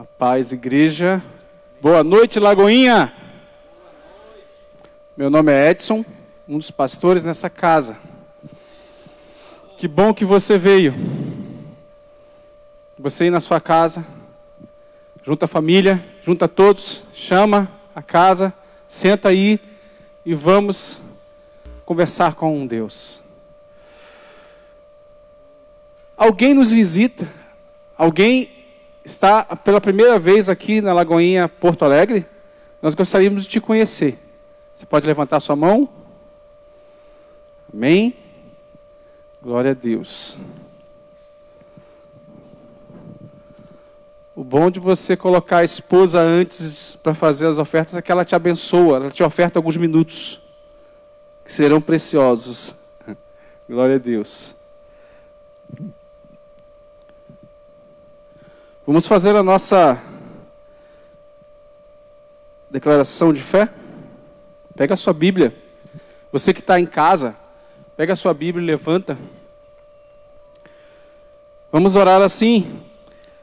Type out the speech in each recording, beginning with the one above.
A paz, igreja. Boa noite, Lagoinha. Meu nome é Edson, um dos pastores nessa casa. Que bom que você veio. Você ir na sua casa, junta a família, junta todos, chama a casa, senta aí e vamos conversar com Deus. Alguém nos visita, alguém está pela primeira vez aqui na Lagoinha Porto Alegre, nós gostaríamos de te conhecer. Você pode levantar sua mão? Amém? Glória a Deus. O bom de você colocar a esposa antes para fazer as ofertas é que ela te abençoa, ela te oferta alguns minutos que serão preciosos. Glória a Deus. Vamos fazer a nossa declaração de fé? Pega a sua Bíblia. Você que está em casa, pega a sua Bíblia e levanta. Vamos orar assim.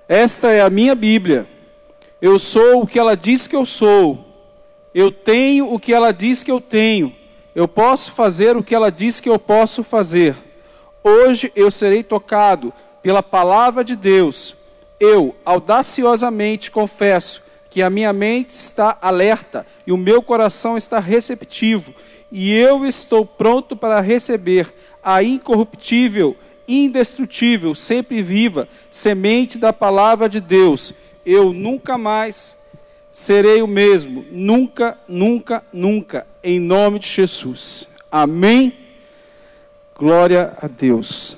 Esta é a minha Bíblia. Eu sou o que ela diz que eu sou. Eu tenho o que ela diz que eu tenho. Eu posso fazer o que ela diz que eu posso fazer. Hoje eu serei tocado pela palavra de Deus eu audaciosamente confesso que a minha mente está alerta e o meu coração está receptivo, e eu estou pronto para receber a incorruptível, indestrutível, sempre viva semente da palavra de Deus. Eu nunca mais serei o mesmo, nunca, nunca, nunca, em nome de Jesus. Amém. Glória a Deus.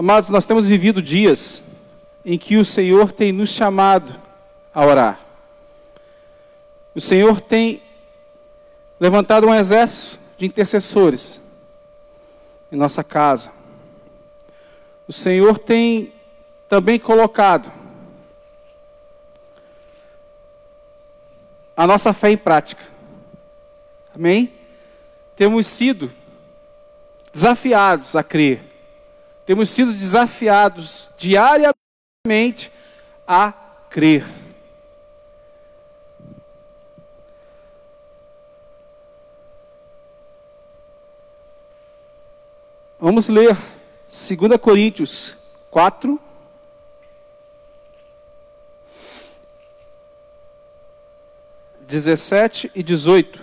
Amados, nós temos vivido dias em que o Senhor tem nos chamado a orar. O Senhor tem levantado um exército de intercessores em nossa casa. O Senhor tem também colocado a nossa fé em prática. Amém? Temos sido desafiados a crer temos sido desafiados diariamente a crer. Vamos ler 2 Coríntios 4. Dezessete e dezoito.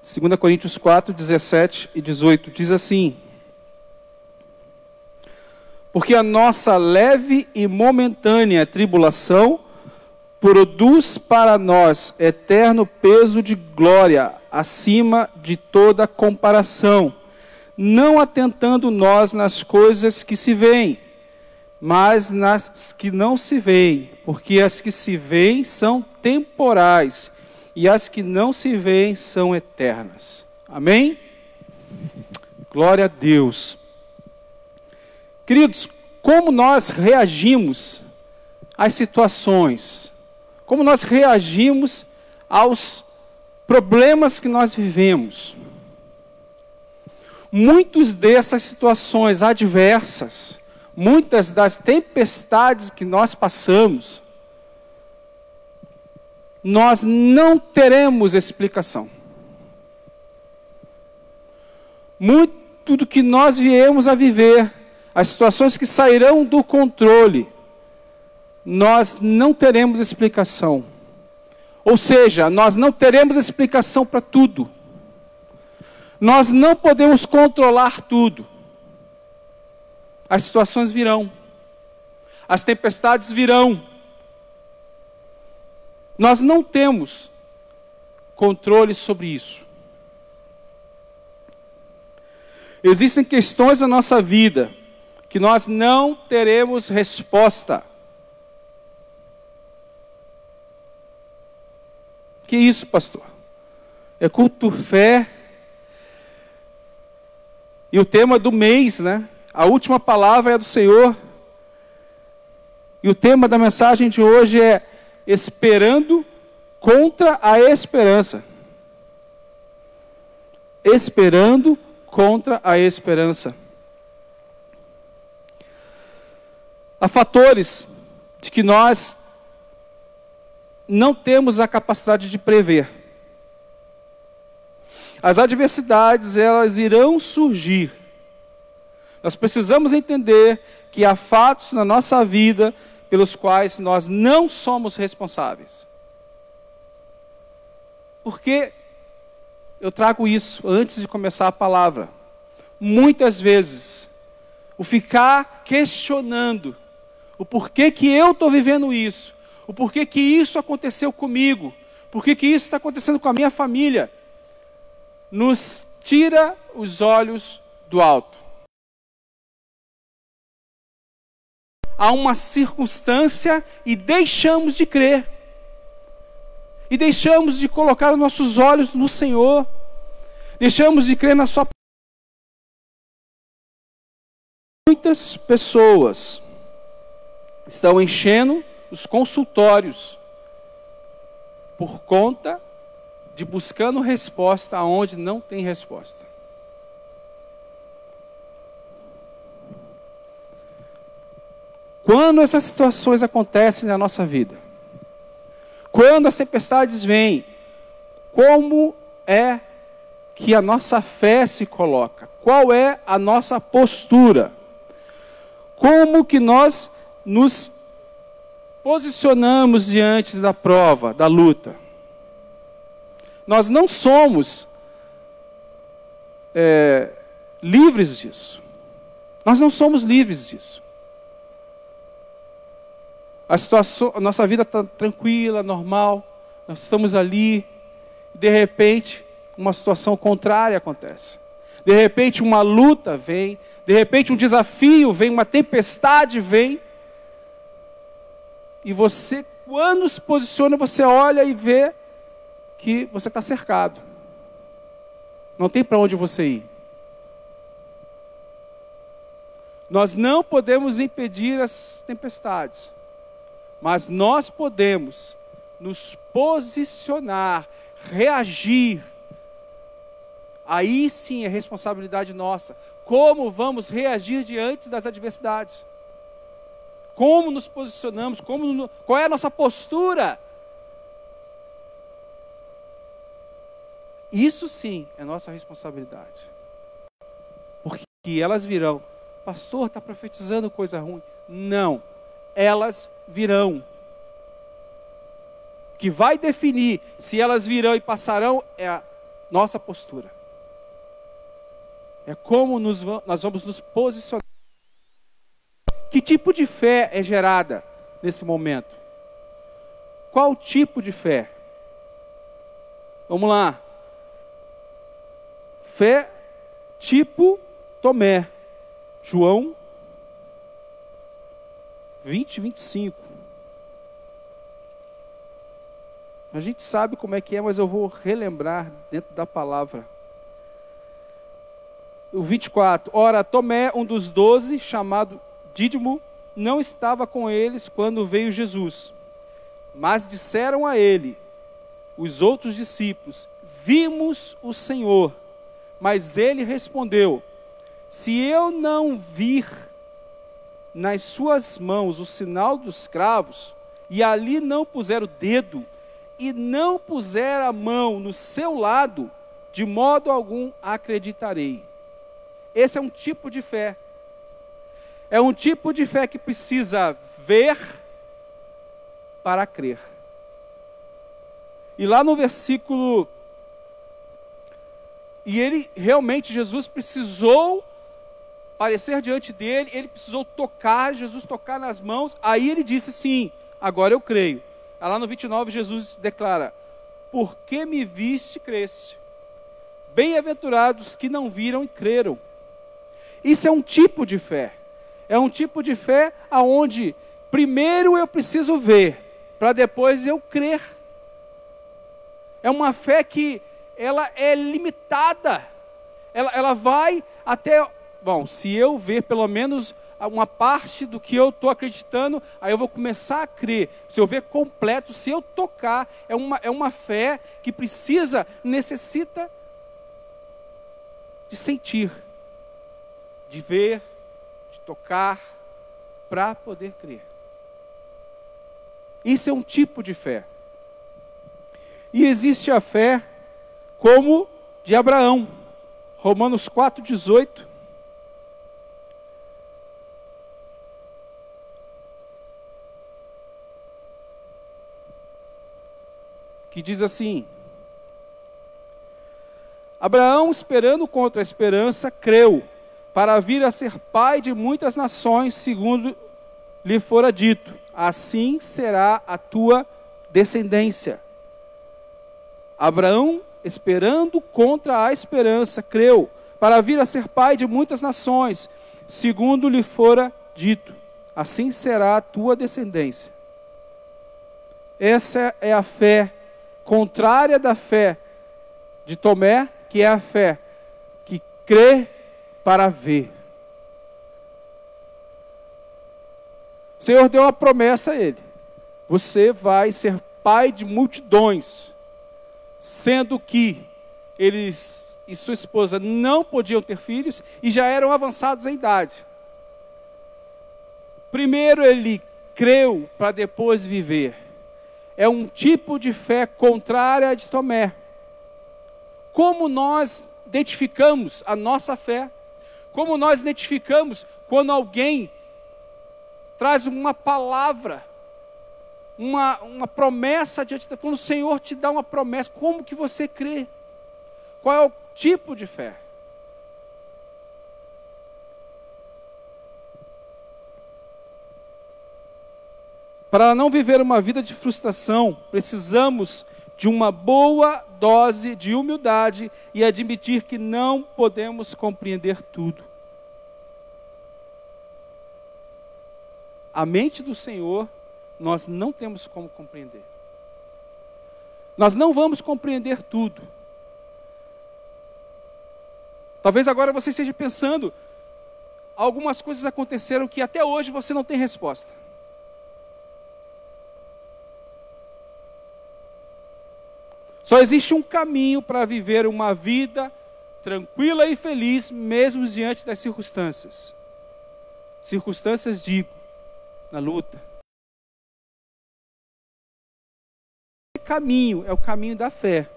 2 Coríntios 4, 17 e 18 diz assim: porque a nossa leve e momentânea tribulação produz para nós eterno peso de glória acima de toda comparação, não atentando nós nas coisas que se veem, mas nas que não se veem, porque as que se veem são temporais e as que não se veem são eternas. Amém? Glória a Deus. Queridos, como nós reagimos às situações, como nós reagimos aos problemas que nós vivemos. Muitas dessas situações adversas, muitas das tempestades que nós passamos, nós não teremos explicação. Muito do que nós viemos a viver as situações que sairão do controle, nós não teremos explicação. Ou seja, nós não teremos explicação para tudo. Nós não podemos controlar tudo. As situações virão. As tempestades virão. Nós não temos controle sobre isso. Existem questões na nossa vida que nós não teremos resposta. Que isso, pastor? É culto fé. E o tema do mês, né? A última palavra é do Senhor. E o tema da mensagem de hoje é esperando contra a esperança. Esperando contra a esperança. Há fatores de que nós não temos a capacidade de prever. As adversidades, elas irão surgir. Nós precisamos entender que há fatos na nossa vida pelos quais nós não somos responsáveis. Porque eu trago isso antes de começar a palavra. Muitas vezes, o ficar questionando o porquê que eu estou vivendo isso, o porquê que isso aconteceu comigo, porquê que isso está acontecendo com a minha família, nos tira os olhos do alto. Há uma circunstância e deixamos de crer. E deixamos de colocar os nossos olhos no Senhor. Deixamos de crer na Sua Muitas pessoas estão enchendo os consultórios por conta de buscando resposta aonde não tem resposta. Quando essas situações acontecem na nossa vida, quando as tempestades vêm, como é que a nossa fé se coloca? Qual é a nossa postura? Como que nós nos posicionamos diante da prova, da luta? Nós não somos é, livres disso. Nós não somos livres disso. A, situação, a nossa vida está tranquila, normal, nós estamos ali, de repente, uma situação contrária acontece. De repente, uma luta vem, de repente, um desafio vem, uma tempestade vem. E você, quando se posiciona, você olha e vê que você está cercado. Não tem para onde você ir. Nós não podemos impedir as tempestades, mas nós podemos nos posicionar, reagir. Aí sim é responsabilidade nossa. Como vamos reagir diante das adversidades? Como nos posicionamos? Como, qual é a nossa postura? Isso sim é nossa responsabilidade. Porque elas virão. Pastor, está profetizando coisa ruim. Não. Elas virão. O que vai definir se elas virão e passarão é a nossa postura. É como nos, nós vamos nos posicionar. Que tipo de fé é gerada nesse momento? Qual tipo de fé? Vamos lá. Fé tipo Tomé. João 20, 25. A gente sabe como é que é, mas eu vou relembrar dentro da palavra. O 24. Ora, Tomé, um dos doze, chamado Dídimo, não estava com eles quando veio Jesus. Mas disseram a ele, os outros discípulos: Vimos o Senhor. Mas ele respondeu: Se eu não vir nas suas mãos o sinal dos cravos, e ali não puser o dedo, e não puser a mão no seu lado, de modo algum acreditarei. Esse é um tipo de fé. É um tipo de fé que precisa ver para crer. E lá no versículo e ele realmente, Jesus precisou aparecer diante dele, ele precisou tocar, Jesus tocar nas mãos. Aí ele disse: Sim, agora eu creio. Lá no 29, Jesus declara: Por que me viste, cresce? Bem-aventurados que não viram e creram. Isso é um tipo de fé. É um tipo de fé aonde primeiro eu preciso ver, para depois eu crer. É uma fé que ela é limitada. Ela, ela vai até. Bom, se eu ver pelo menos uma parte do que eu estou acreditando, aí eu vou começar a crer. Se eu ver completo, se eu tocar, é uma, é uma fé que precisa, necessita de sentir, de ver, de tocar, para poder crer. Isso é um tipo de fé. E existe a fé como de Abraão. Romanos 4,18. Que diz assim: Abraão, esperando contra a esperança, creu, para vir a ser pai de muitas nações, segundo lhe fora dito: assim será a tua descendência. Abraão, esperando contra a esperança, creu, para vir a ser pai de muitas nações, segundo lhe fora dito: assim será a tua descendência. Essa é a fé contrária da fé de Tomé, que é a fé que crê para ver. O Senhor deu uma promessa a ele: você vai ser pai de multidões, sendo que eles e sua esposa não podiam ter filhos e já eram avançados em idade. Primeiro ele creu para depois viver. É um tipo de fé contrária a de Tomé. Como nós identificamos a nossa fé? Como nós identificamos quando alguém traz uma palavra, uma, uma promessa diante da quando o Senhor te dá uma promessa, como que você crê? Qual é o tipo de fé? Para não viver uma vida de frustração, precisamos de uma boa dose de humildade e admitir que não podemos compreender tudo. A mente do Senhor nós não temos como compreender. Nós não vamos compreender tudo. Talvez agora você esteja pensando, algumas coisas aconteceram que até hoje você não tem resposta. Só existe um caminho para viver uma vida tranquila e feliz, mesmo diante das circunstâncias. Circunstâncias, digo, na luta. Esse caminho é o caminho da fé.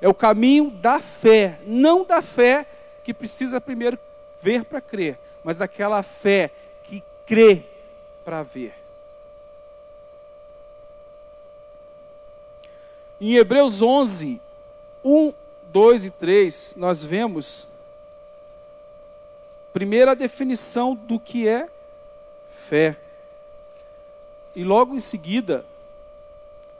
É o caminho da fé, não da fé que precisa primeiro ver para crer, mas daquela fé que crê para ver. Em Hebreus 11, 1, 2 e 3, nós vemos primeira definição do que é fé. E logo em seguida,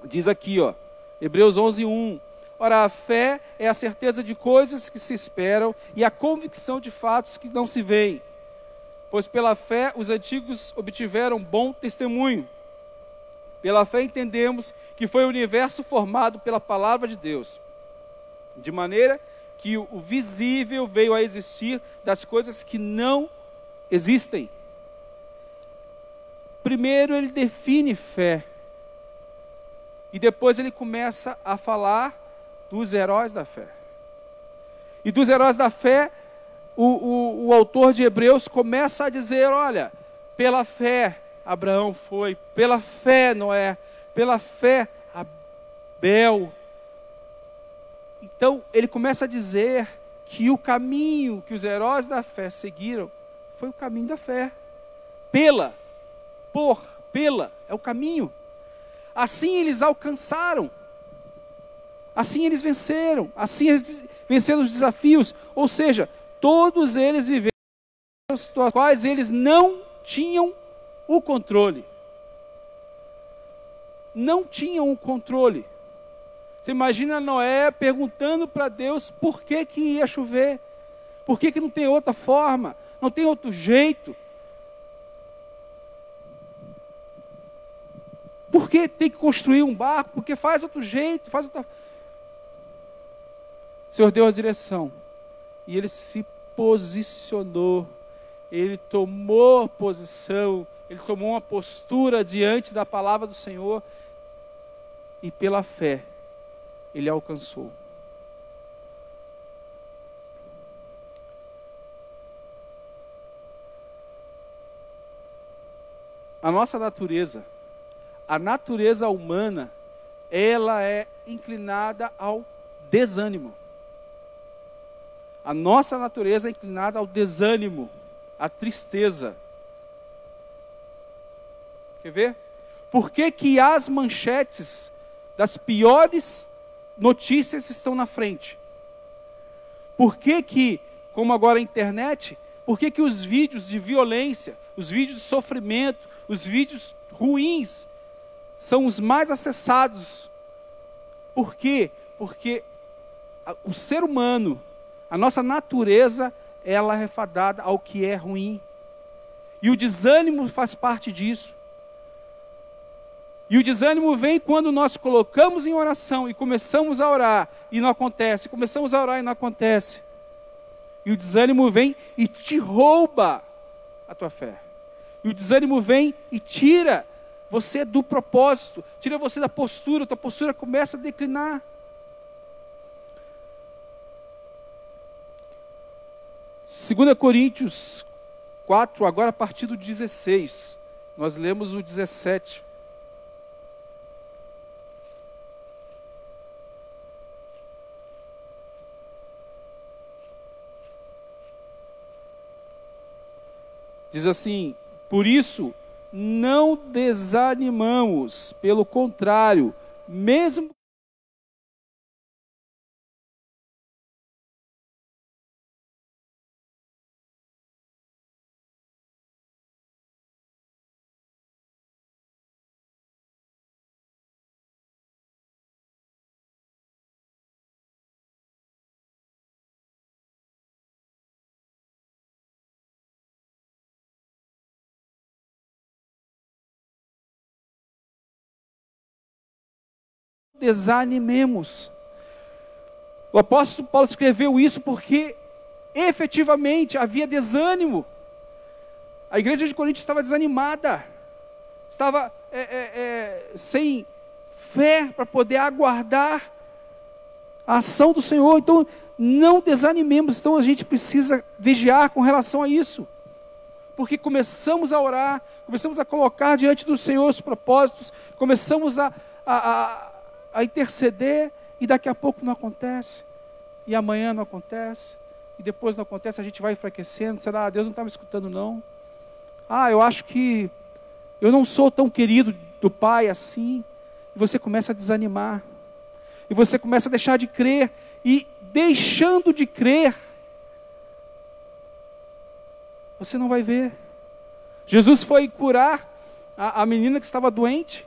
diz aqui, ó, Hebreus 11, 1. Ora, a fé é a certeza de coisas que se esperam e a convicção de fatos que não se veem. Pois pela fé os antigos obtiveram bom testemunho. Pela fé entendemos que foi o universo formado pela palavra de Deus, de maneira que o visível veio a existir das coisas que não existem. Primeiro ele define fé, e depois ele começa a falar dos heróis da fé. E dos heróis da fé, o, o, o autor de Hebreus começa a dizer: olha, pela fé Abraão foi, pela fé Noé, pela fé Abel. Então ele começa a dizer que o caminho que os heróis da fé seguiram foi o caminho da fé. Pela, por, pela, é o caminho. Assim eles alcançaram. Assim eles venceram. Assim eles venceram os desafios. Ou seja, todos eles viveram situações quais eles não tinham o controle. Não tinham o controle. Você imagina Noé perguntando para Deus por que, que ia chover, por que, que não tem outra forma, não tem outro jeito. Por que tem que construir um barco? Porque faz outro jeito, faz outra. O Senhor deu a direção e ele se posicionou, ele tomou posição ele tomou uma postura diante da palavra do Senhor e pela fé ele alcançou. a nossa natureza, a natureza humana, ela é inclinada ao desânimo. A nossa natureza é inclinada ao desânimo, à tristeza. Quer ver? Por que, que as manchetes das piores notícias estão na frente? Por que, que como agora a internet, por que, que os vídeos de violência, os vídeos de sofrimento, os vídeos ruins são os mais acessados? Por quê? Porque o ser humano, a nossa natureza, ela é fadada ao que é ruim. E o desânimo faz parte disso. E o desânimo vem quando nós colocamos em oração e começamos a orar e não acontece, começamos a orar e não acontece. E o desânimo vem e te rouba a tua fé. E o desânimo vem e tira você do propósito, tira você da postura, tua postura começa a declinar. Segunda Coríntios 4, agora a partir do 16. Nós lemos o 17. Diz assim: Por isso, não desanimamos, pelo contrário, mesmo desanimemos. O apóstolo Paulo escreveu isso porque efetivamente havia desânimo. A igreja de Corinto estava desanimada, estava é, é, é, sem fé para poder aguardar a ação do Senhor. Então, não desanimemos. Então, a gente precisa vigiar com relação a isso. Porque começamos a orar, começamos a colocar diante do Senhor os propósitos, começamos a, a, a interceder e daqui a pouco não acontece, e amanhã não acontece, e depois não acontece, a gente vai enfraquecendo, será, ah, Deus não está me escutando não. Ah, eu acho que eu não sou tão querido do Pai assim, e você começa a desanimar, e você começa a deixar de crer, e deixando de crer, você não vai ver. Jesus foi curar a, a menina que estava doente,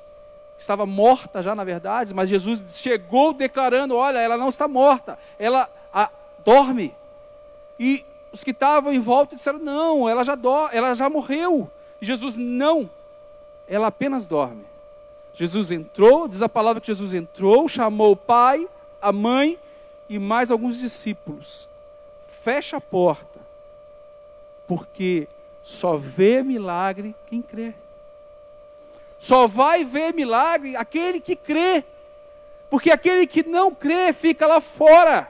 estava morta já na verdade, mas Jesus chegou declarando: Olha, ela não está morta, ela a, dorme. E os que estavam em volta disseram: Não, ela já, do, ela já morreu. E Jesus: Não, ela apenas dorme. Jesus entrou, diz a palavra que Jesus entrou, chamou o pai, a mãe e mais alguns discípulos. Fecha a porta, porque só vê milagre quem crê. Só vai ver milagre aquele que crê. Porque aquele que não crê fica lá fora,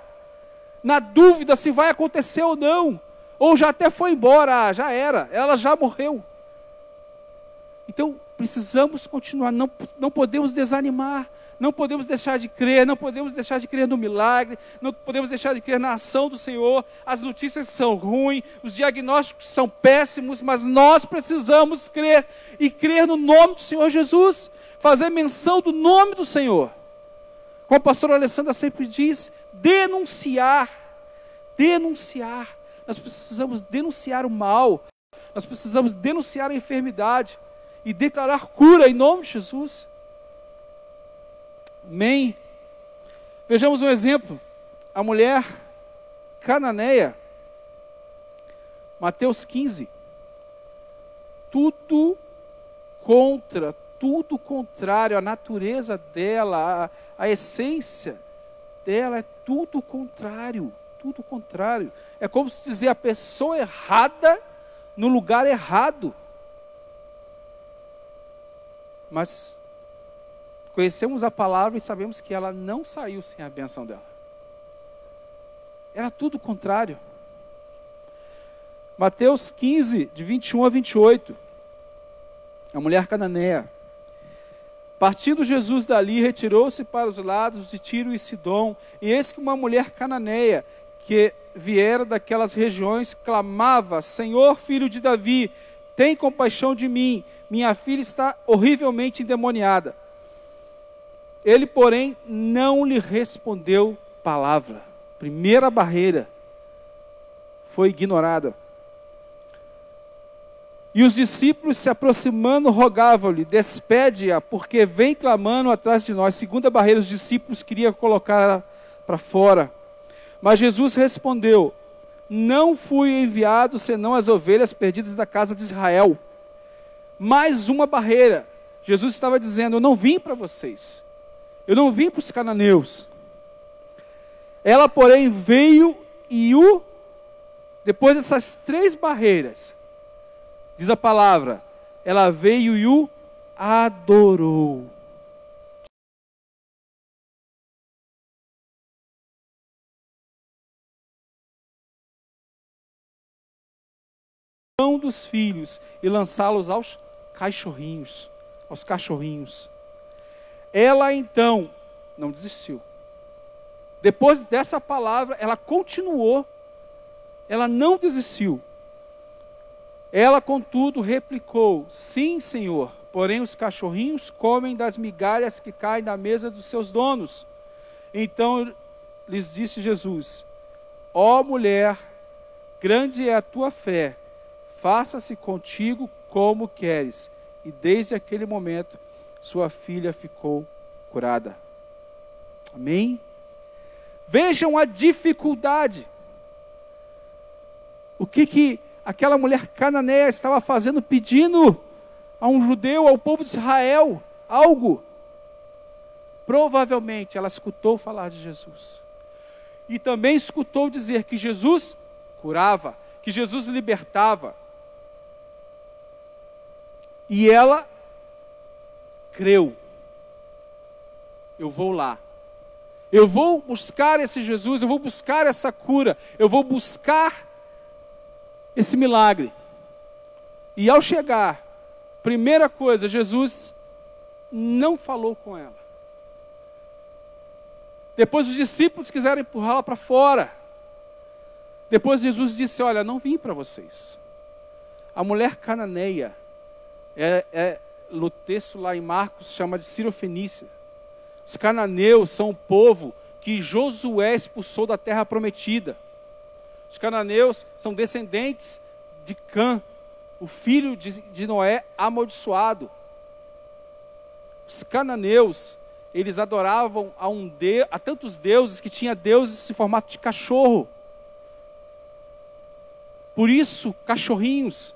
na dúvida se vai acontecer ou não. Ou já até foi embora, ah, já era, ela já morreu. Então, precisamos continuar, não, não podemos desanimar, não podemos deixar de crer, não podemos deixar de crer no milagre, não podemos deixar de crer na ação do Senhor. As notícias são ruins, os diagnósticos são péssimos, mas nós precisamos crer e crer no nome do Senhor Jesus, fazer menção do nome do Senhor. Como a pastora Alessandra sempre diz, denunciar, denunciar. Nós precisamos denunciar o mal, nós precisamos denunciar a enfermidade e declarar cura em nome de Jesus. Amém. Vejamos um exemplo. A mulher cananeia, Mateus 15. Tudo contra, tudo contrário, a natureza dela, a, essência dela é tudo contrário, tudo contrário. É como se dizer a pessoa errada no lugar errado. Mas Conhecemos a palavra e sabemos que ela não saiu sem a benção dela. Era tudo o contrário. Mateus 15, de 21 a 28. a mulher cananeia. Partindo Jesus dali, retirou-se para os lados de Tiro e Sidom, e eis que uma mulher cananeia, que viera daquelas regiões, clamava: Senhor, filho de Davi, tem compaixão de mim, minha filha está horrivelmente endemoniada. Ele, porém, não lhe respondeu palavra. Primeira barreira foi ignorada. E os discípulos se aproximando rogavam-lhe: Despede-a, porque vem clamando atrás de nós. Segunda barreira, os discípulos queriam colocá-la para fora. Mas Jesus respondeu: Não fui enviado senão as ovelhas perdidas da casa de Israel. Mais uma barreira. Jesus estava dizendo: Eu não vim para vocês. Eu não vim para os cananeus. Ela, porém, veio e o, depois dessas três barreiras, diz a palavra, ela veio e o adorou. dos filhos e lançá-los aos cachorrinhos, aos cachorrinhos. Ela então não desistiu. Depois dessa palavra, ela continuou. Ela não desistiu. Ela, contudo, replicou: Sim, Senhor, porém os cachorrinhos comem das migalhas que caem da mesa dos seus donos. Então lhes disse Jesus: Ó oh, mulher, grande é a tua fé, faça-se contigo como queres. E desde aquele momento, sua filha ficou curada. Amém? Vejam a dificuldade. O que que aquela mulher cananeia estava fazendo, pedindo a um judeu, ao povo de Israel, algo. Provavelmente ela escutou falar de Jesus. E também escutou dizer que Jesus curava, que Jesus libertava. E ela creu. Eu vou lá. Eu vou buscar esse Jesus, eu vou buscar essa cura, eu vou buscar esse milagre. E ao chegar, primeira coisa, Jesus não falou com ela. Depois os discípulos quiseram empurrá-la para fora. Depois Jesus disse: Olha, não vim para vocês. A mulher cananeia, é, é, no texto lá em Marcos, chama de Sirofenícia. Os cananeus são o povo que Josué expulsou da terra prometida. Os cananeus são descendentes de Cã, o filho de, Noé amaldiçoado. Os cananeus, eles adoravam a, um de, a tantos deuses que tinha deuses em formato de cachorro. Por isso, cachorrinhos.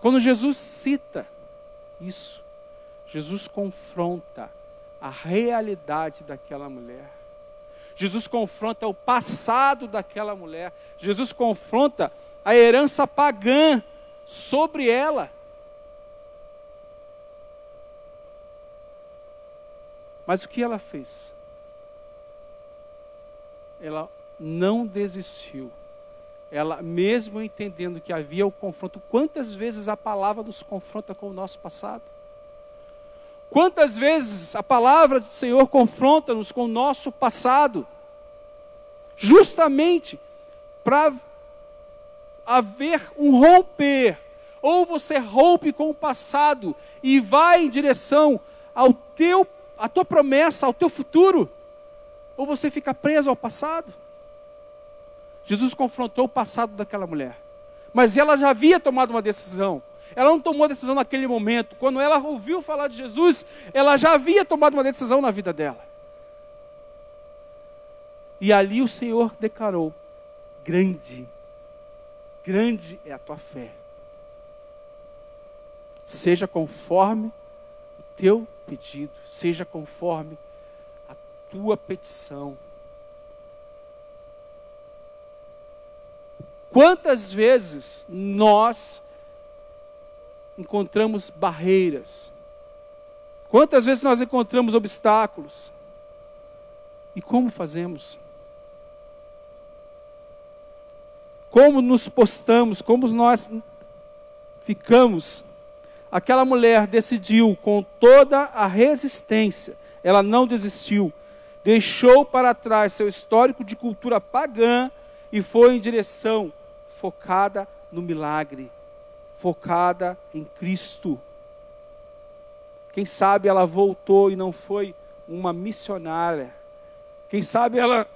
Quando Jesus cita isso, Jesus confronta a realidade daquela mulher. Jesus confronta o passado daquela mulher. Jesus confronta a herança pagã sobre ela. Mas o que ela fez? Ela não desistiu. Ela, mesmo entendendo que havia o confronto, quantas vezes a palavra nos confronta com o nosso passado? Quantas vezes a palavra do Senhor confronta-nos com o nosso passado, justamente para haver um romper. Ou você rompe com o passado e vai em direção ao teu, à tua promessa, ao teu futuro, ou você fica preso ao passado. Jesus confrontou o passado daquela mulher, mas ela já havia tomado uma decisão. Ela não tomou decisão naquele momento. Quando ela ouviu falar de Jesus, ela já havia tomado uma decisão na vida dela. E ali o Senhor declarou: Grande, grande é a tua fé. Seja conforme o teu pedido, seja conforme a tua petição. Quantas vezes nós encontramos barreiras? Quantas vezes nós encontramos obstáculos? E como fazemos? Como nos postamos, como nós ficamos aquela mulher decidiu com toda a resistência, ela não desistiu, deixou para trás seu histórico de cultura pagã e foi em direção focada no milagre, focada em Cristo. Quem sabe ela voltou e não foi uma missionária. Quem sabe ela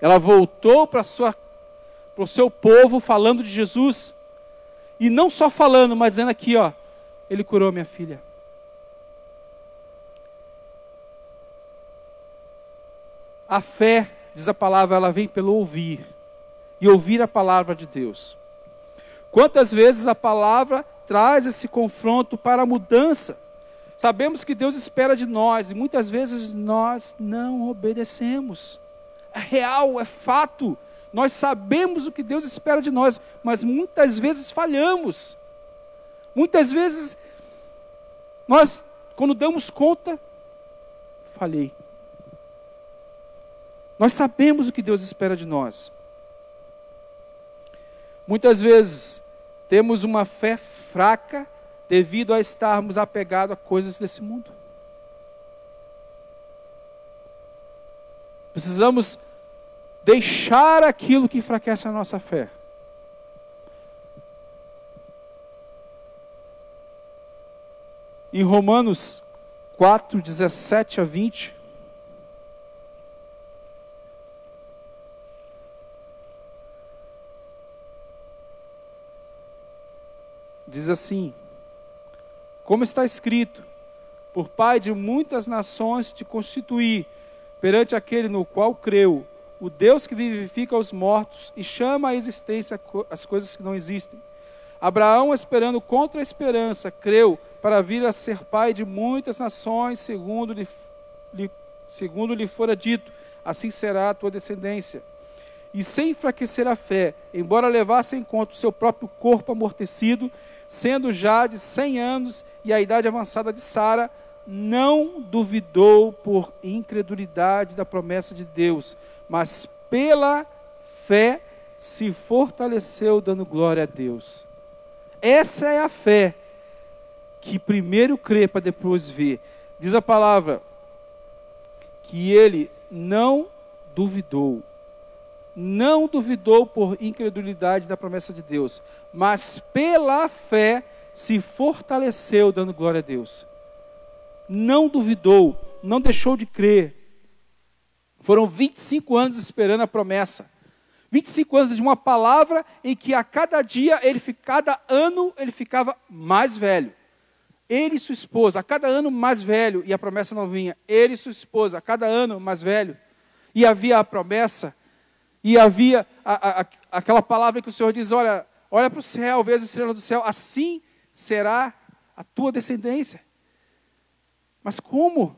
ela voltou para sua para o seu povo falando de Jesus e não só falando, mas dizendo aqui, ó, ele curou minha filha. A fé, diz a palavra, ela vem pelo ouvir e ouvir a palavra de Deus. Quantas vezes a palavra traz esse confronto para a mudança? Sabemos que Deus espera de nós e muitas vezes nós não obedecemos. É real, é fato. Nós sabemos o que Deus espera de nós, mas muitas vezes falhamos. Muitas vezes nós, quando damos conta, falhei. Nós sabemos o que Deus espera de nós. Muitas vezes temos uma fé fraca devido a estarmos apegados a coisas desse mundo. Precisamos deixar aquilo que enfraquece a nossa fé. Em Romanos 4, 17 a 20, diz assim: Como está escrito, por Pai de muitas nações te constituí, perante aquele no qual creu, o Deus que vivifica os mortos e chama à existência as coisas que não existem. Abraão, esperando contra a esperança, creu para vir a ser pai de muitas nações, segundo lhe, lhe, segundo lhe fora dito, assim será a tua descendência. E sem enfraquecer a fé, embora levasse em conta o seu próprio corpo amortecido, sendo já de cem anos e a idade avançada de Sara, não duvidou por incredulidade da promessa de Deus, mas pela fé se fortaleceu, dando glória a Deus. Essa é a fé que primeiro crê para depois ver. Diz a palavra que ele não duvidou. Não duvidou por incredulidade da promessa de Deus, mas pela fé se fortaleceu, dando glória a Deus. Não duvidou, não deixou de crer, foram 25 anos esperando a promessa. 25 anos de uma palavra em que a cada dia, ele, cada ano, ele ficava mais velho. Ele e sua esposa, a cada ano mais velho, e a promessa não vinha. Ele e sua esposa, a cada ano mais velho. E havia a promessa, e havia a, a, aquela palavra que o Senhor diz: olha, olha para o céu, veja as estrelas do céu, assim será a tua descendência. Mas como?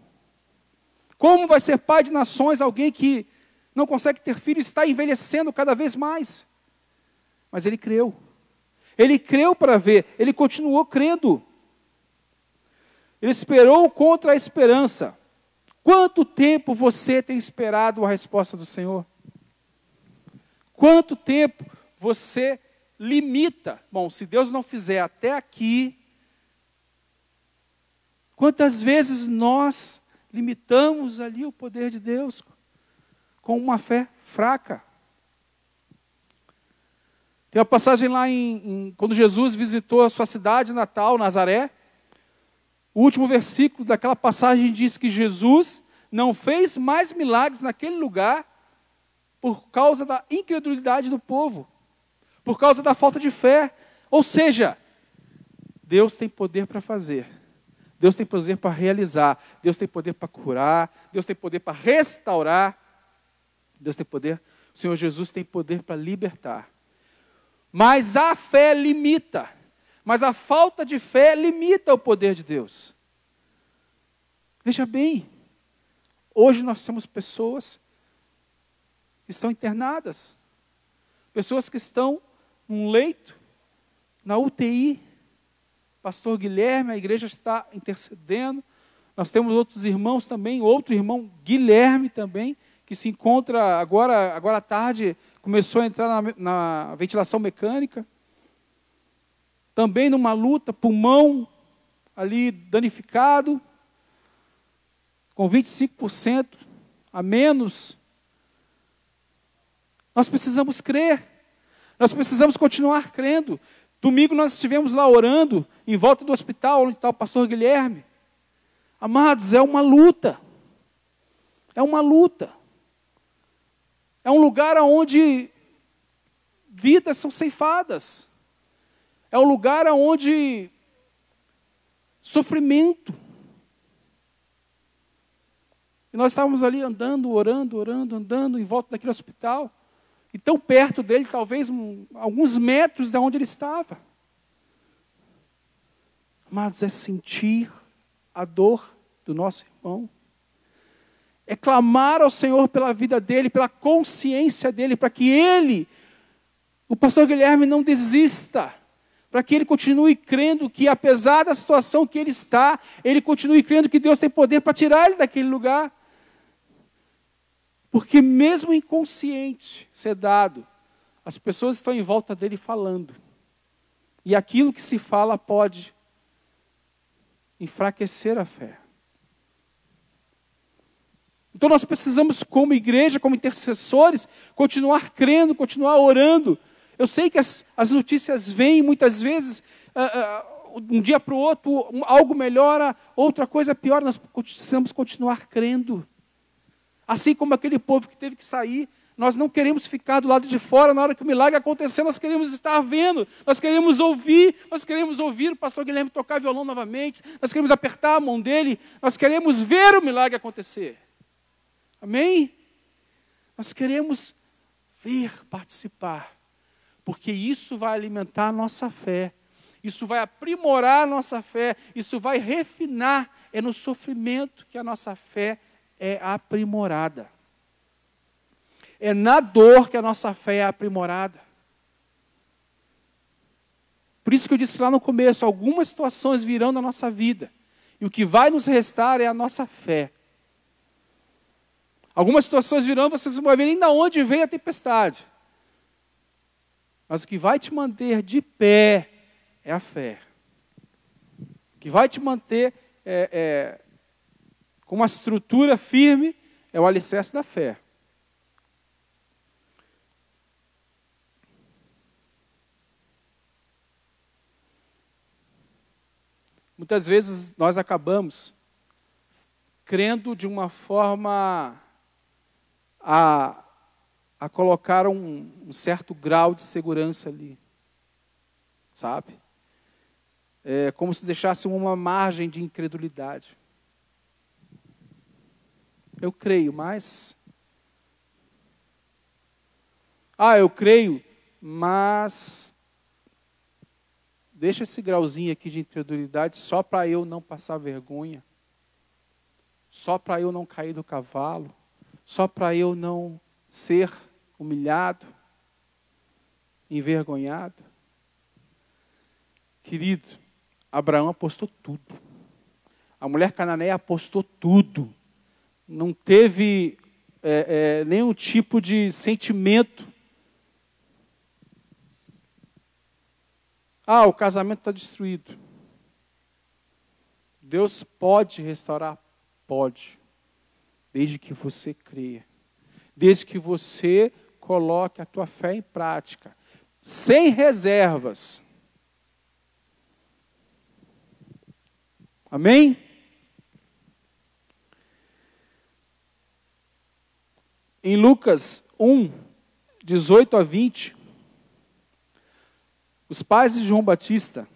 Como vai ser pai de nações alguém que não consegue ter filho, está envelhecendo cada vez mais? Mas ele creu. Ele creu para ver, ele continuou crendo. Ele esperou contra a esperança. Quanto tempo você tem esperado a resposta do Senhor? Quanto tempo você limita? Bom, se Deus não fizer até aqui, quantas vezes nós limitamos ali o poder de Deus com uma fé fraca. Tem uma passagem lá em, em, quando Jesus visitou a sua cidade natal, Nazaré. O último versículo daquela passagem diz que Jesus não fez mais milagres naquele lugar por causa da incredulidade do povo, por causa da falta de fé. Ou seja, Deus tem poder para fazer Deus tem poder para realizar, Deus tem poder para curar, Deus tem poder para restaurar, Deus tem poder, o Senhor Jesus tem poder para libertar. Mas a fé limita, mas a falta de fé limita o poder de Deus. Veja bem, hoje nós temos pessoas estão internadas, pessoas que estão num leito, na UTI, pastor Guilherme, a igreja está intercedendo. Nós temos outros irmãos também, outro irmão Guilherme também, que se encontra agora, agora à tarde, começou a entrar na, na ventilação mecânica. também numa luta, pulmão ali danificado, com 25% a menos. Nós precisamos crer, nós precisamos continuar crendo. Domingo nós estivemos lá orando, em volta do hospital, onde está o pastor Guilherme. Amados, é uma luta. É uma luta. É um lugar onde vidas são ceifadas. É um lugar onde sofrimento. E nós estávamos ali andando, orando, orando, andando em volta daquele hospital. E tão perto dele, talvez um, alguns metros de onde ele estava. Amados, é sentir a dor do nosso irmão. É clamar ao Senhor pela vida dele, pela consciência dele, para que ele, o pastor Guilherme, não desista para que ele continue crendo que, apesar da situação que ele está, ele continue crendo que Deus tem poder para tirar ele daquele lugar. Porque, mesmo inconsciente, sedado, as pessoas estão em volta dele falando. E aquilo que se fala pode enfraquecer a fé. Então nós precisamos, como igreja, como intercessores, continuar crendo, continuar orando, eu sei que as, as notícias vêm muitas vezes, uh, uh, um dia para o outro, um, algo melhora, outra coisa pior, nós precisamos continuar crendo. Assim como aquele povo que teve que sair, nós não queremos ficar do lado de fora na hora que o milagre acontecer, nós queremos estar vendo, nós queremos ouvir, nós queremos ouvir o pastor Guilherme tocar violão novamente, nós queremos apertar a mão dele, nós queremos ver o milagre acontecer. Amém? Nós queremos ver, participar porque isso vai alimentar a nossa fé, isso vai aprimorar a nossa fé, isso vai refinar. É no sofrimento que a nossa fé é aprimorada. É na dor que a nossa fé é aprimorada. Por isso que eu disse lá no começo: algumas situações virão na nossa vida, e o que vai nos restar é a nossa fé. Algumas situações virão, vocês vão ver nem de onde veio a tempestade. Mas o que vai te manter de pé é a fé. O que vai te manter é, é, com uma estrutura firme é o alicerce da fé. Muitas vezes nós acabamos crendo de uma forma a a colocar um, um certo grau de segurança ali. Sabe? É como se deixasse uma margem de incredulidade. Eu creio, mas. Ah, eu creio, mas. Deixa esse grauzinho aqui de incredulidade só para eu não passar vergonha, só para eu não cair do cavalo, só para eu não ser humilhado, envergonhado. Querido, Abraão apostou tudo. A mulher cananeia apostou tudo. Não teve é, é, nenhum tipo de sentimento. Ah, o casamento está destruído. Deus pode restaurar? Pode. Desde que você creia. Desde que você coloque a tua fé em prática, sem reservas. Amém? Em Lucas 1, 18 a 20, os pais de João Batista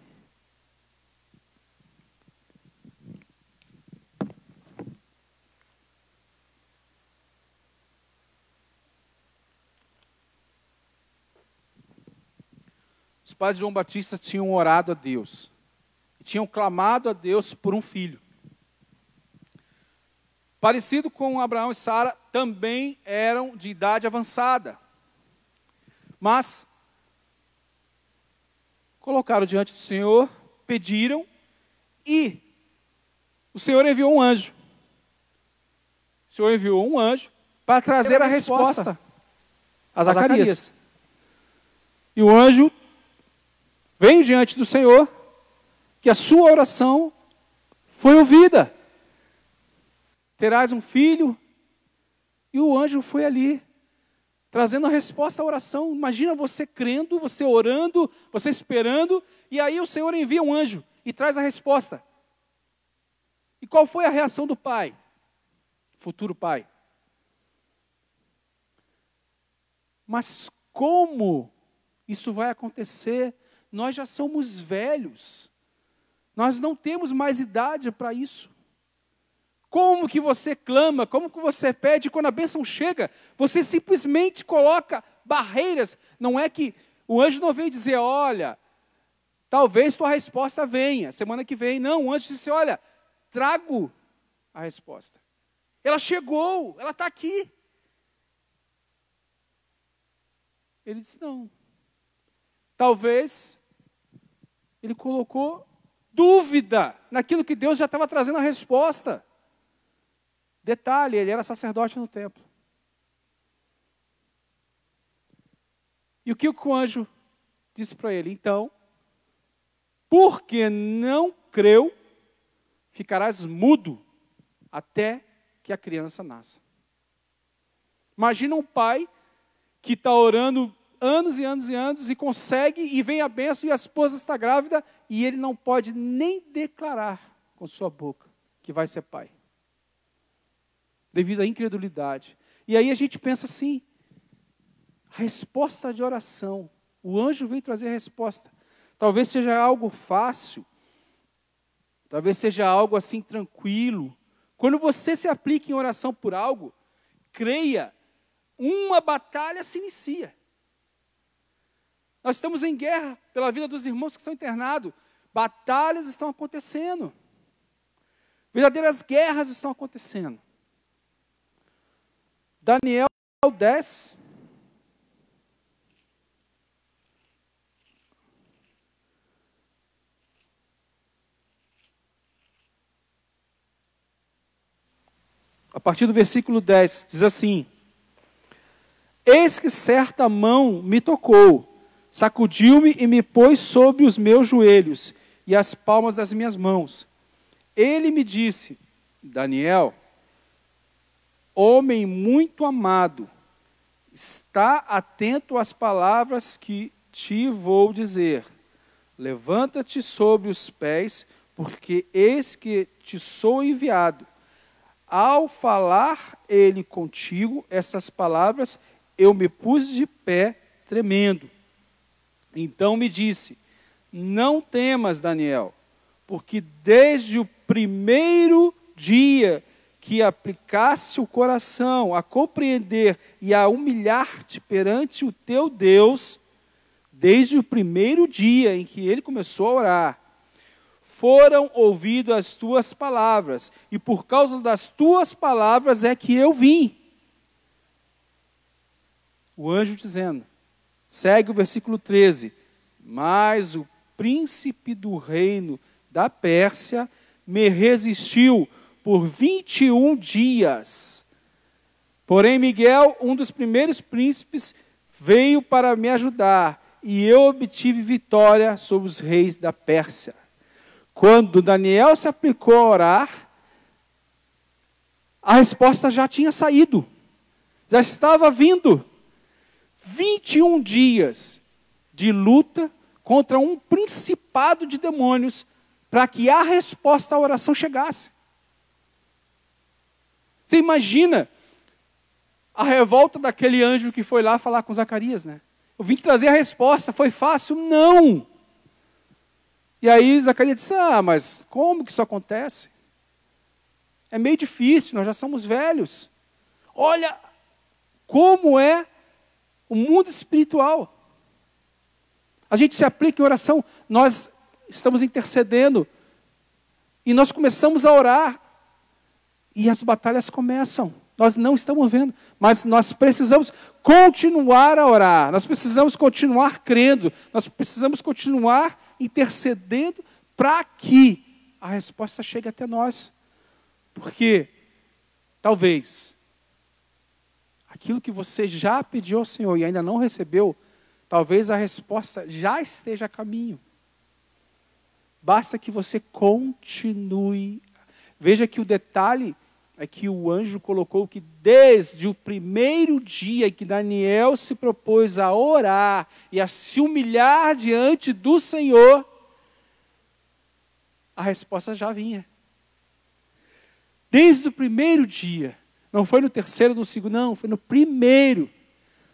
pais de João Batista tinham orado a Deus. E tinham clamado a Deus por um filho. Parecido com Abraão e Sara, também eram de idade avançada. Mas colocaram diante do Senhor, pediram e o Senhor enviou um anjo. O Senhor enviou um anjo para trazer a resposta, a Zacarias. E o anjo Venho diante do Senhor, que a sua oração foi ouvida. Terás um filho, e o anjo foi ali, trazendo a resposta à oração. Imagina você crendo, você orando, você esperando, e aí o Senhor envia um anjo e traz a resposta. E qual foi a reação do pai? Futuro pai. Mas como isso vai acontecer? Nós já somos velhos. Nós não temos mais idade para isso. Como que você clama, como que você pede quando a bênção chega? Você simplesmente coloca barreiras. Não é que o anjo não veio dizer, olha, talvez tua resposta venha semana que vem. Não, o anjo disse, olha, trago a resposta. Ela chegou, ela está aqui. Ele disse: não. Talvez ele colocou dúvida naquilo que Deus já estava trazendo a resposta. Detalhe: ele era sacerdote no templo. E o que o anjo disse para ele? Então, porque não creu, ficarás mudo até que a criança nasça. Imagina um pai que está orando anos e anos e anos e consegue, e vem a benção, e a esposa está grávida, e ele não pode nem declarar com sua boca que vai ser pai. Devido à incredulidade. E aí a gente pensa assim: resposta de oração. O anjo veio trazer a resposta. Talvez seja algo fácil, talvez seja algo assim tranquilo. Quando você se aplica em oração por algo, creia uma batalha se inicia. Nós estamos em guerra pela vida dos irmãos que estão internados. Batalhas estão acontecendo. Verdadeiras guerras estão acontecendo. Daniel 10. A partir do versículo 10, diz assim: Eis que certa mão me tocou, sacudiu-me e me pôs sobre os meus joelhos e as palmas das minhas mãos. Ele me disse: Daniel, homem muito amado, está atento às palavras que te vou dizer. Levanta-te sobre os pés, porque eis que te sou enviado. Ao falar ele contigo essas palavras, eu me pus de pé, tremendo. Então me disse: Não temas, Daniel, porque desde o primeiro dia que aplicasse o coração a compreender e a humilhar-te perante o teu Deus, desde o primeiro dia em que ele começou a orar, foram ouvidas as tuas palavras, e por causa das tuas palavras é que eu vim. O anjo dizendo, segue o versículo 13: Mas o príncipe do reino da Pérsia me resistiu por 21 dias. Porém, Miguel, um dos primeiros príncipes, veio para me ajudar, e eu obtive vitória sobre os reis da Pérsia. Quando Daniel se aplicou a orar, a resposta já tinha saído, já estava vindo. 21 dias de luta contra um principado de demônios para que a resposta à oração chegasse. Você imagina a revolta daquele anjo que foi lá falar com Zacarias, né? Eu vim te trazer a resposta, foi fácil? Não! E aí Zacarias disse: Ah, mas como que isso acontece? É meio difícil, nós já somos velhos. Olha como é o mundo espiritual. A gente se aplica em oração, nós estamos intercedendo e nós começamos a orar e as batalhas começam. Nós não estamos vendo, mas nós precisamos continuar a orar, nós precisamos continuar crendo, nós precisamos continuar intercedendo para que a resposta chegue até nós. Porque talvez aquilo que você já pediu ao Senhor e ainda não recebeu, talvez a resposta já esteja a caminho. Basta que você continue. Veja que o detalhe é que o anjo colocou que desde o primeiro dia que Daniel se propôs a orar e a se humilhar diante do Senhor, a resposta já vinha. Desde o primeiro dia, não foi no terceiro, no segundo, não, foi no primeiro.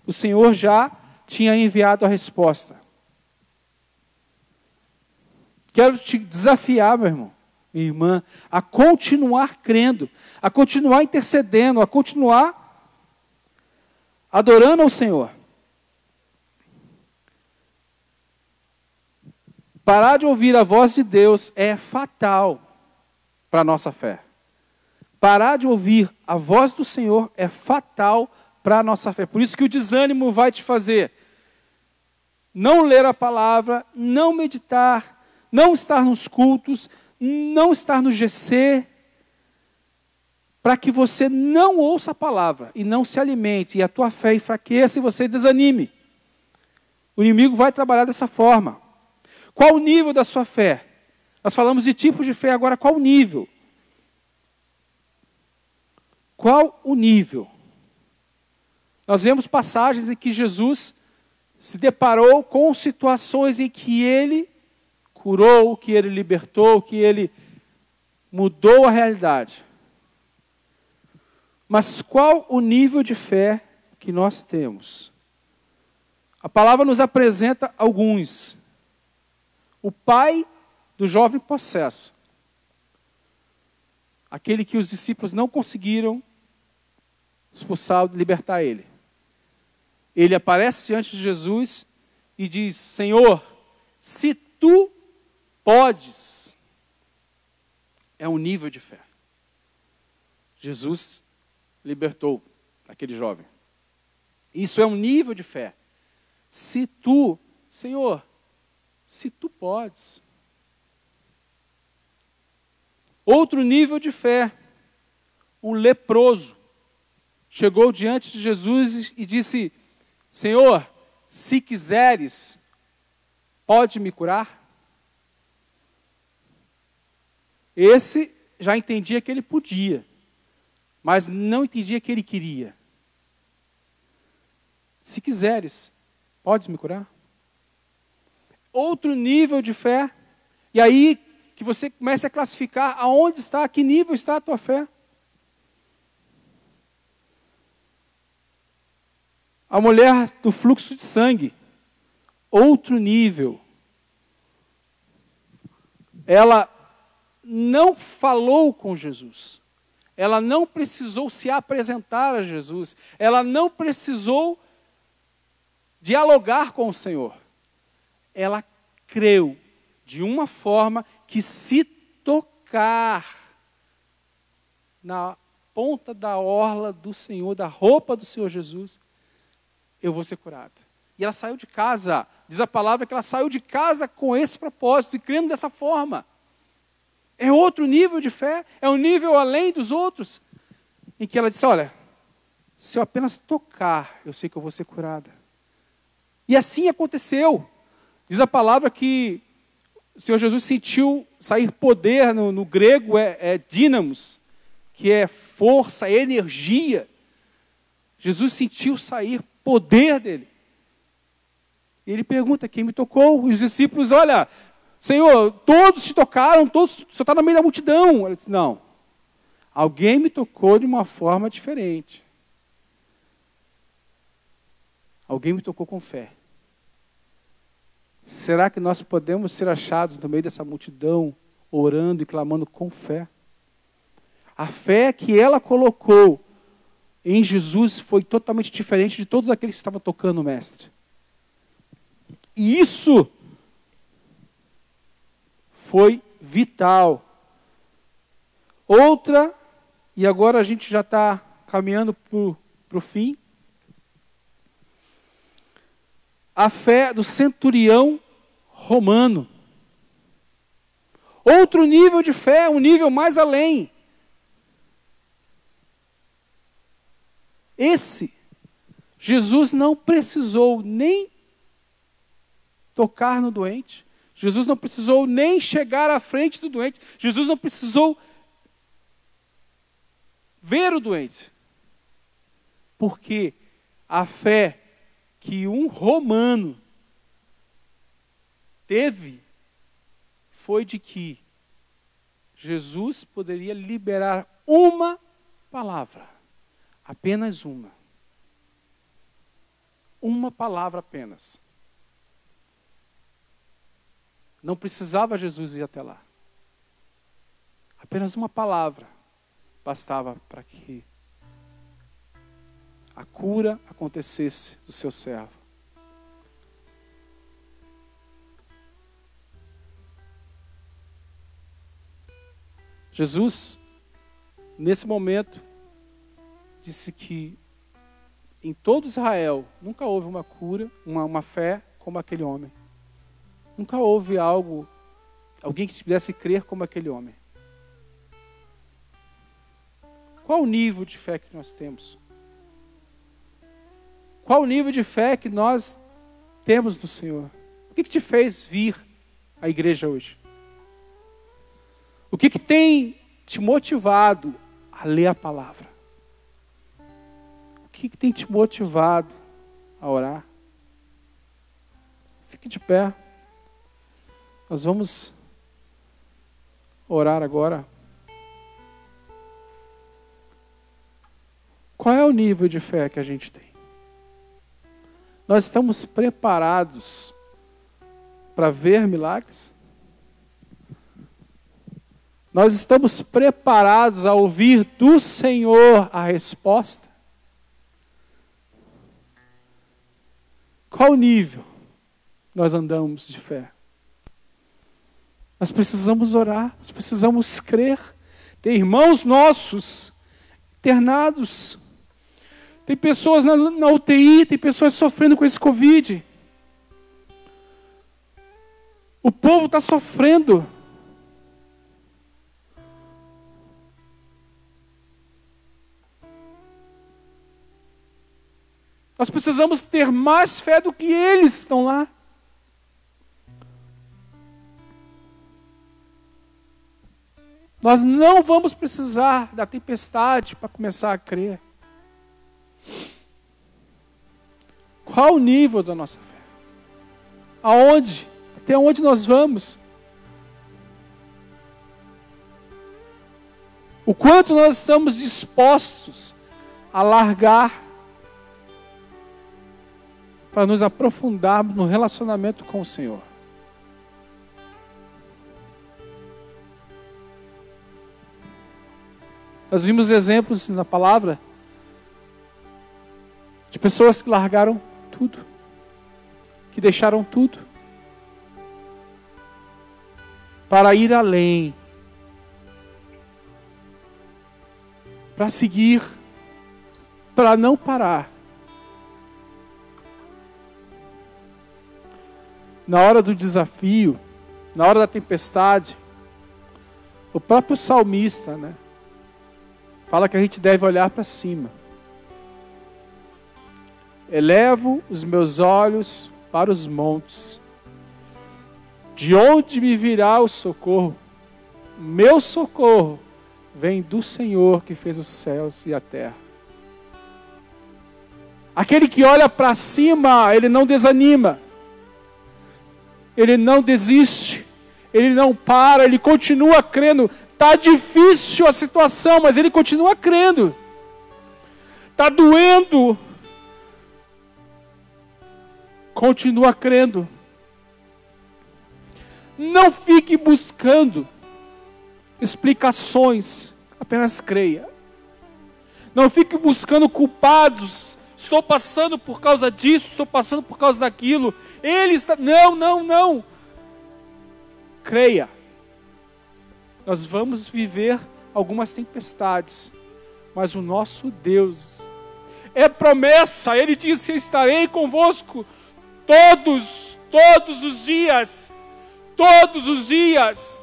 O Senhor já tinha enviado a resposta. Quero te desafiar, meu irmão, minha irmã, a continuar crendo, a continuar intercedendo, a continuar adorando ao Senhor. Parar de ouvir a voz de Deus é fatal para a nossa fé. Parar de ouvir a voz do Senhor é fatal para a nossa fé. Por isso que o desânimo vai te fazer não ler a palavra, não meditar, não estar nos cultos, não estar no GC, para que você não ouça a palavra e não se alimente, e a tua fé enfraqueça e você desanime. O inimigo vai trabalhar dessa forma. Qual o nível da sua fé? Nós falamos de tipos de fé, agora qual o nível? Qual o nível? Nós vemos passagens em que Jesus se deparou com situações em que ele curou, que ele libertou, que ele mudou a realidade. Mas qual o nível de fé que nós temos? A palavra nos apresenta alguns. O pai do jovem possesso, aquele que os discípulos não conseguiram expulsar, libertar ele. Ele aparece diante de Jesus e diz: Senhor, se tu podes, é um nível de fé. Jesus libertou aquele jovem. Isso é um nível de fé. Se tu, Senhor, se tu podes. Outro nível de fé, um leproso chegou diante de Jesus e disse: Senhor, se quiseres, pode me curar? Esse já entendia que ele podia, mas não entendia que ele queria. Se quiseres, podes me curar? Outro nível de fé, e aí que você comece a classificar aonde está, a que nível está a tua fé. A mulher do fluxo de sangue, outro nível. Ela não falou com Jesus. Ela não precisou se apresentar a Jesus. Ela não precisou dialogar com o Senhor. Ela creu de uma forma que, se tocar na ponta da orla do Senhor, da roupa do Senhor Jesus, eu vou ser curada. E ela saiu de casa, diz a palavra que ela saiu de casa com esse propósito e crendo dessa forma. É outro nível de fé, é um nível além dos outros, em que ela disse: Olha, se eu apenas tocar, eu sei que eu vou ser curada. E assim aconteceu. Diz a palavra que o Senhor Jesus sentiu sair poder, no, no grego é, é dínamos, que é força, energia. Jesus sentiu sair poder dele. E ele pergunta: quem me tocou? E os discípulos, olha, Senhor, todos te tocaram, todos, o Senhor está no meio da multidão. Ele disse, não. Alguém me tocou de uma forma diferente. Alguém me tocou com fé. Será que nós podemos ser achados no meio dessa multidão, orando e clamando com fé? A fé que ela colocou em Jesus foi totalmente diferente de todos aqueles que estavam tocando o Mestre. E isso foi vital. Outra, e agora a gente já está caminhando para o fim. A fé do centurião romano. Outro nível de fé, um nível mais além. Esse, Jesus não precisou nem tocar no doente, Jesus não precisou nem chegar à frente do doente. Jesus não precisou ver o doente. Porque a fé que um romano teve foi de que Jesus poderia liberar uma palavra, apenas uma. Uma palavra apenas. Não precisava Jesus ir até lá. Apenas uma palavra bastava para que a cura acontecesse do seu servo. Jesus, nesse momento, disse que em todo Israel nunca houve uma cura, uma, uma fé como aquele homem. Nunca houve algo, alguém que pudesse crer como aquele homem. Qual o nível de fé que nós temos? Qual o nível de fé que nós temos no Senhor? O que, que te fez vir à igreja hoje? O que, que tem te motivado a ler a palavra? O que, que tem te motivado a orar? Fique de pé. Nós vamos orar agora. Qual é o nível de fé que a gente tem? Nós estamos preparados para ver milagres? Nós estamos preparados a ouvir do Senhor a resposta? Qual nível nós andamos de fé? Nós precisamos orar, nós precisamos crer. Tem irmãos nossos internados. Tem pessoas na, na UTI, tem pessoas sofrendo com esse Covid. O povo está sofrendo. Nós precisamos ter mais fé do que eles estão lá. Nós não vamos precisar da tempestade para começar a crer. Qual o nível da nossa fé? Aonde? Até onde nós vamos? O quanto nós estamos dispostos a largar para nos aprofundarmos no relacionamento com o Senhor. Nós vimos exemplos na palavra de pessoas que largaram tudo, que deixaram tudo para ir além, para seguir, para não parar. Na hora do desafio, na hora da tempestade, o próprio salmista, né? Fala que a gente deve olhar para cima. Elevo os meus olhos para os montes. De onde me virá o socorro? Meu socorro vem do Senhor que fez os céus e a terra. Aquele que olha para cima, ele não desanima, ele não desiste, ele não para, ele continua crendo. Está difícil a situação, mas ele continua crendo. Está doendo. Continua crendo. Não fique buscando explicações, apenas creia. Não fique buscando culpados. Estou passando por causa disso, estou passando por causa daquilo. Ele está. Não, não, não. Creia nós vamos viver algumas tempestades, mas o nosso Deus é promessa, ele disse: Estarei convosco todos, todos os dias, todos os dias.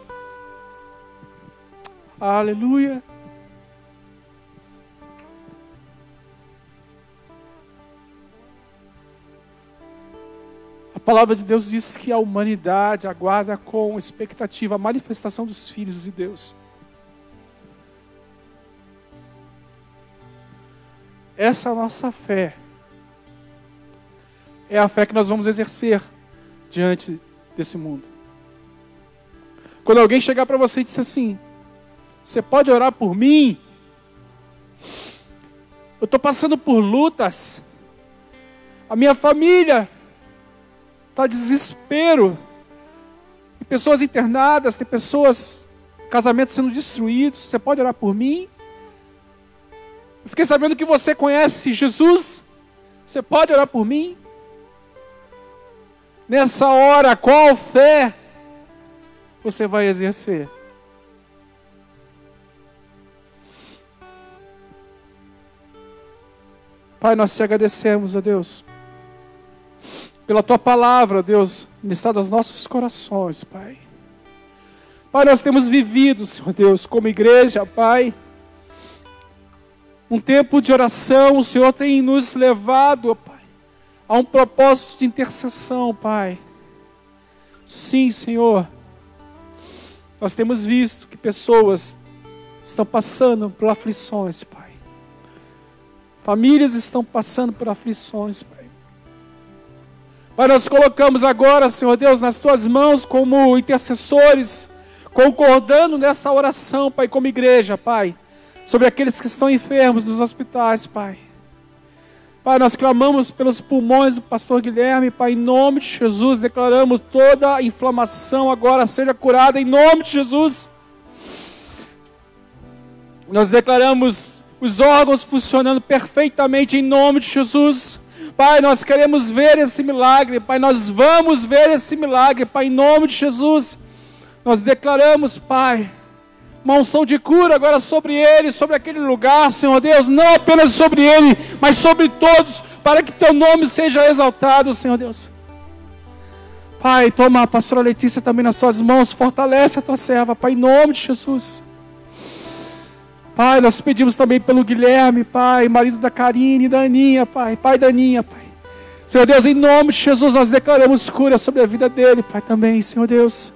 Aleluia. Palavra de Deus diz que a humanidade aguarda com expectativa a manifestação dos filhos de Deus. Essa nossa fé. É a fé que nós vamos exercer diante desse mundo. Quando alguém chegar para você e disser assim: Você pode orar por mim? Eu estou passando por lutas. A minha família está desespero. Tem pessoas internadas, tem pessoas, casamentos sendo destruídos. Você pode orar por mim? Eu fiquei sabendo que você conhece Jesus. Você pode orar por mim? Nessa hora, qual fé você vai exercer? Pai, nós te agradecemos, ó Deus, pela tua palavra, Deus, ministrada aos nossos corações, Pai. Pai, nós temos vivido, Senhor Deus, como igreja, Pai, um tempo de oração, o Senhor tem nos levado, Pai, a um propósito de intercessão, Pai. Sim, Senhor, nós temos visto que pessoas estão passando por aflições, Pai. Famílias estão passando por aflições, Pai. Pai, nós colocamos agora, Senhor Deus, nas tuas mãos como intercessores, concordando nessa oração, Pai, como igreja, Pai sobre aqueles que estão enfermos nos hospitais, Pai. Pai, nós clamamos pelos pulmões do pastor Guilherme, Pai, em nome de Jesus, declaramos toda a inflamação agora seja curada em nome de Jesus. Nós declaramos os órgãos funcionando perfeitamente em nome de Jesus. Pai, nós queremos ver esse milagre, Pai, nós vamos ver esse milagre, Pai, em nome de Jesus. Nós declaramos, Pai, uma unção de cura agora sobre ele, sobre aquele lugar, Senhor Deus, não apenas sobre ele, mas sobre todos, para que teu nome seja exaltado, Senhor Deus. Pai, toma a pastora Letícia também nas tuas mãos, fortalece a tua serva, Pai, em nome de Jesus. Pai, nós pedimos também pelo Guilherme, Pai, marido da Karine, da Aninha, Pai, pai da Aninha, Pai. Senhor Deus, em nome de Jesus, nós declaramos cura sobre a vida dele, Pai, também, Senhor Deus.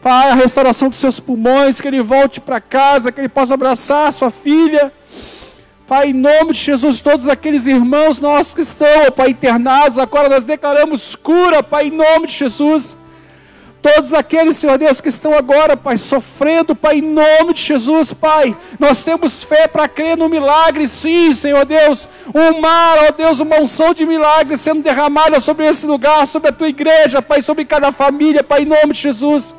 Pai, a restauração dos seus pulmões, que ele volte para casa, que ele possa abraçar sua filha. Pai, em nome de Jesus, todos aqueles irmãos nossos que estão, Pai, internados, agora nós declaramos cura, Pai, em nome de Jesus. Todos aqueles, Senhor Deus, que estão agora, Pai, sofrendo, Pai, em nome de Jesus, Pai, nós temos fé para crer no milagre, sim, Senhor Deus. Um mar, ó Deus, uma unção de milagre sendo derramada sobre esse lugar, sobre a tua igreja, Pai, sobre cada família, Pai, em nome de Jesus.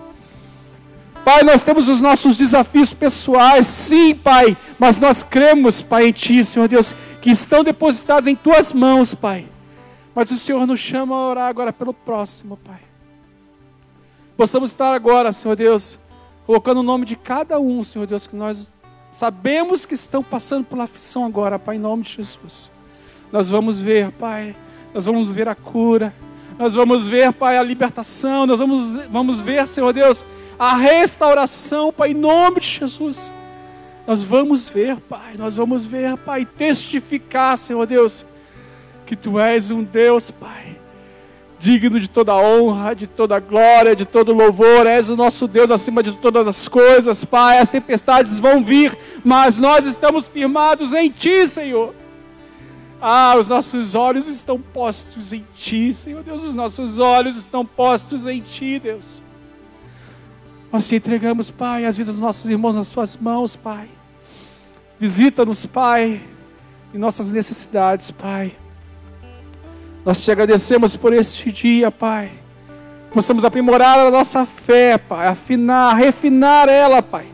Pai, nós temos os nossos desafios pessoais, sim, Pai, mas nós cremos, Pai, em Ti, Senhor Deus, que estão depositados em Tuas mãos, Pai. Mas o Senhor nos chama a orar agora pelo próximo, Pai. Possamos estar agora, Senhor Deus, colocando o nome de cada um, Senhor Deus, que nós sabemos que estão passando por aflição agora, Pai, em nome de Jesus. Nós vamos ver, Pai, nós vamos ver a cura, nós vamos ver, Pai, a libertação, nós vamos, vamos ver, Senhor Deus, a restauração, Pai, em nome de Jesus. Nós vamos ver, Pai, nós vamos ver, Pai, testificar, Senhor Deus, que Tu és um Deus, Pai, digno de toda honra, de toda glória, de todo louvor, és o nosso Deus acima de todas as coisas, Pai. As tempestades vão vir, mas nós estamos firmados em Ti, Senhor. Ah, os nossos olhos estão postos em Ti, Senhor Deus, os nossos olhos estão postos em Ti, Deus. Nós te entregamos, Pai, as vidas dos nossos irmãos nas tuas mãos, Pai. Visita-nos, Pai, em nossas necessidades, Pai. Nós te agradecemos por este dia, Pai. Possamos aprimorar a nossa fé, Pai, afinar, refinar ela, Pai.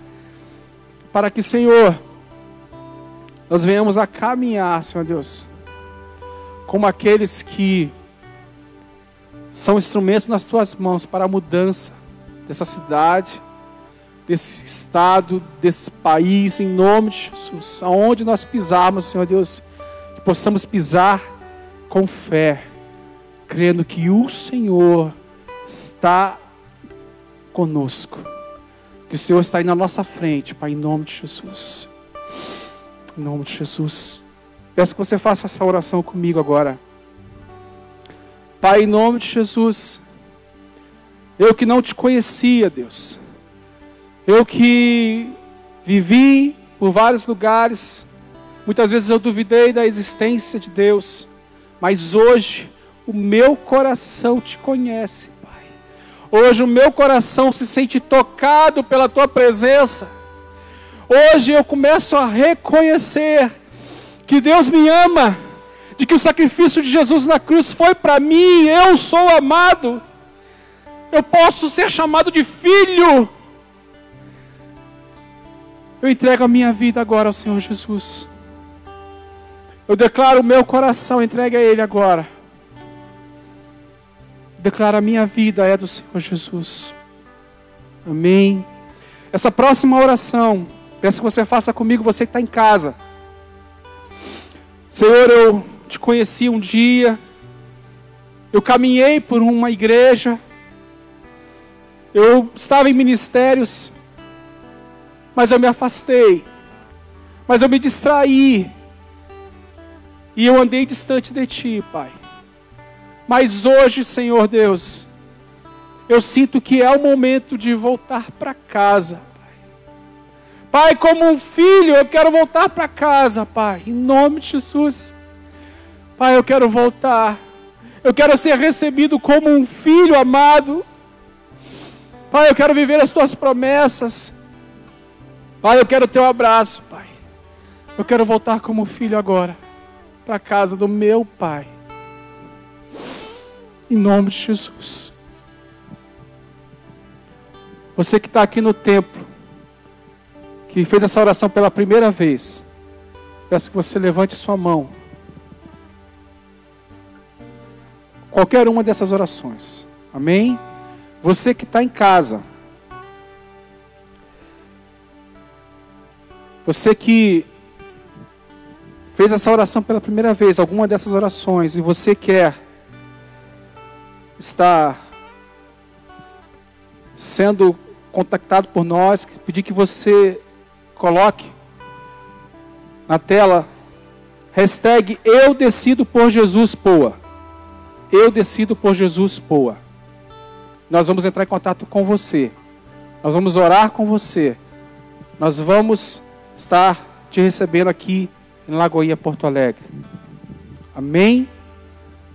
Para que, Senhor, nós venhamos a caminhar, Senhor Deus, como aqueles que são instrumentos nas tuas mãos para a mudança dessa cidade, desse estado, desse país, em nome de Jesus. Aonde nós pisarmos, Senhor Deus, que possamos pisar com fé, crendo que o Senhor está conosco. Que o Senhor está aí na nossa frente, Pai, em nome de Jesus. Em nome de Jesus. Peço que você faça essa oração comigo agora. Pai, em nome de Jesus, eu que não te conhecia, Deus, eu que vivi por vários lugares, muitas vezes eu duvidei da existência de Deus, mas hoje o meu coração te conhece, Pai. Hoje o meu coração se sente tocado pela tua presença. Hoje eu começo a reconhecer que Deus me ama, de que o sacrifício de Jesus na cruz foi para mim, eu sou amado, eu posso ser chamado de filho. Eu entrego a minha vida agora ao Senhor Jesus. Eu declaro o meu coração, entregue a Ele agora. Declaro a minha vida é do Senhor Jesus. Amém. Essa próxima oração, peço que você faça comigo, você que está em casa. Senhor, eu te conheci um dia, eu caminhei por uma igreja, eu estava em ministérios, mas eu me afastei, mas eu me distraí, e eu andei distante de Ti, Pai. Mas hoje, Senhor Deus, eu sinto que é o momento de voltar para casa. Pai. como um filho, eu quero voltar para casa, Pai, em nome de Jesus. Pai, eu quero voltar. Eu quero ser recebido como um filho amado. Pai, eu quero viver as tuas promessas. Pai, eu quero o teu abraço, Pai. Eu quero voltar como filho agora para a casa do meu Pai. Em nome de Jesus. Você que está aqui no templo, que fez essa oração pela primeira vez, peço que você levante sua mão. Qualquer uma dessas orações. Amém? Você que está em casa. Você que fez essa oração pela primeira vez, alguma dessas orações, e você quer estar sendo contactado por nós, pedir que você coloque na tela hashtag Eu decido por Jesus Poa. Eu decido por Jesus Poa. Nós vamos entrar em contato com você. Nós vamos orar com você. Nós vamos estar te recebendo aqui em Lagoinha, Porto Alegre. Amém?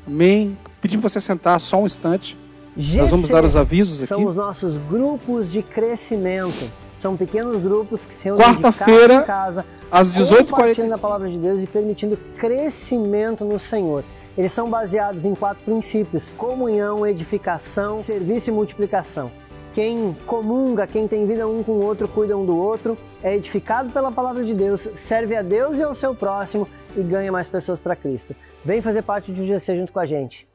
Amém? Pedimos você sentar só um instante. GC Nós vamos dar os avisos aqui. São os nossos grupos de crescimento. São pequenos grupos que se reúnem Quarta-feira, às 18h45. a palavra de Deus e permitindo crescimento no Senhor. Eles são baseados em quatro princípios: comunhão, edificação, serviço e multiplicação. Quem comunga, quem tem vida um com o outro, cuida um do outro, é edificado pela palavra de Deus, serve a Deus e ao seu próximo e ganha mais pessoas para Cristo. Vem fazer parte de um GC junto com a gente.